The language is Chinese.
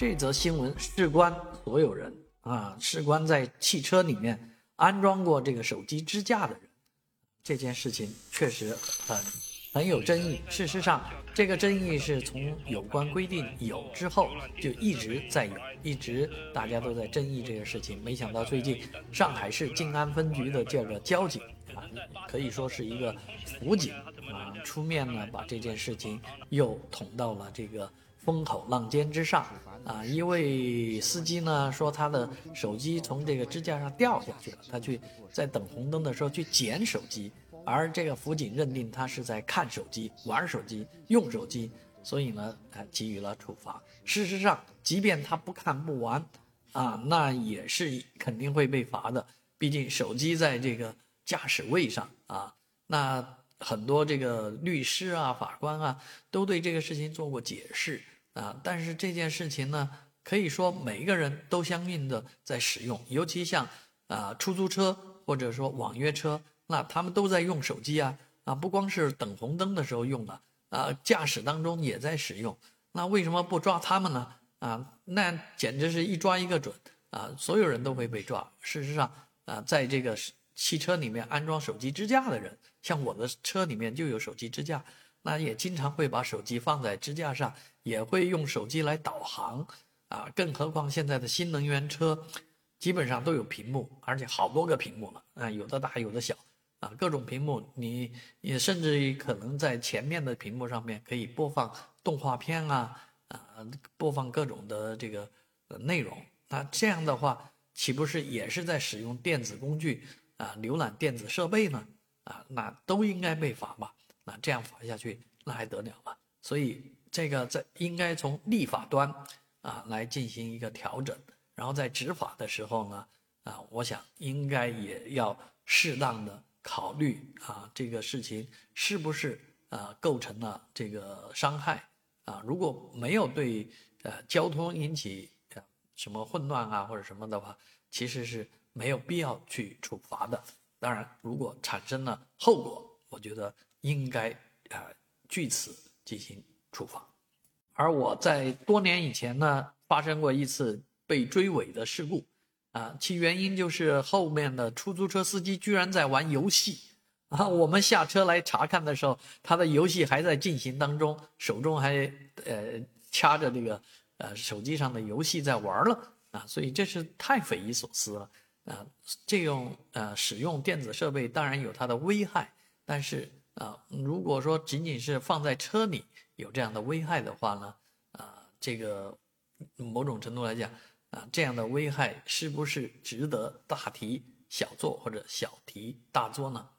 这则新闻事关所有人啊，事关在汽车里面安装过这个手机支架的人。这件事情确实很很有争议。事实上，这个争议是从有关规定有之后就一直在有，一直大家都在争议这个事情。没想到最近上海市静安分局的这个交警啊，可以说是一个辅警啊，出面呢把这件事情又捅到了这个。风口浪尖之上啊！一位司机呢说他的手机从这个支架上掉下去了，他去在等红灯的时候去捡手机，而这个辅警认定他是在看手机、玩手机、用手机，所以呢，他给予了处罚。事实上，即便他不看不玩，啊，那也是肯定会被罚的。毕竟手机在这个驾驶位上啊，那很多这个律师啊、法官啊都对这个事情做过解释。啊，但是这件事情呢，可以说每一个人都相应的在使用，尤其像啊出租车或者说网约车，那他们都在用手机啊啊，不光是等红灯的时候用了啊，驾驶当中也在使用，那为什么不抓他们呢？啊，那简直是一抓一个准啊，所有人都会被抓。事实上啊，在这个汽车里面安装手机支架的人，像我的车里面就有手机支架。那也经常会把手机放在支架上，也会用手机来导航，啊，更何况现在的新能源车，基本上都有屏幕，而且好多个屏幕了，啊，有的大有的小，啊，各种屏幕，你你甚至于可能在前面的屏幕上面可以播放动画片啊，啊，播放各种的这个内容，那这样的话，岂不是也是在使用电子工具啊，浏览电子设备呢？啊，那都应该被罚吧？那这样罚下去，那还得了吗？所以这个在应该从立法端啊来进行一个调整，然后在执法的时候呢，啊，我想应该也要适当的考虑啊这个事情是不是啊构成了这个伤害啊？如果没有对呃交通引起什么混乱啊或者什么的话，其实是没有必要去处罚的。当然，如果产生了后果，我觉得。应该啊，据此进行处罚。而我在多年以前呢，发生过一次被追尾的事故，啊，其原因就是后面的出租车司机居然在玩游戏，啊，我们下车来查看的时候，他的游戏还在进行当中，手中还呃掐着这个呃手机上的游戏在玩了，啊，所以这是太匪夷所思了，啊，这种呃使用电子设备当然有它的危害，但是。啊，如果说仅仅是放在车里有这样的危害的话呢，啊，这个某种程度来讲，啊，这样的危害是不是值得大题小做或者小题大做呢？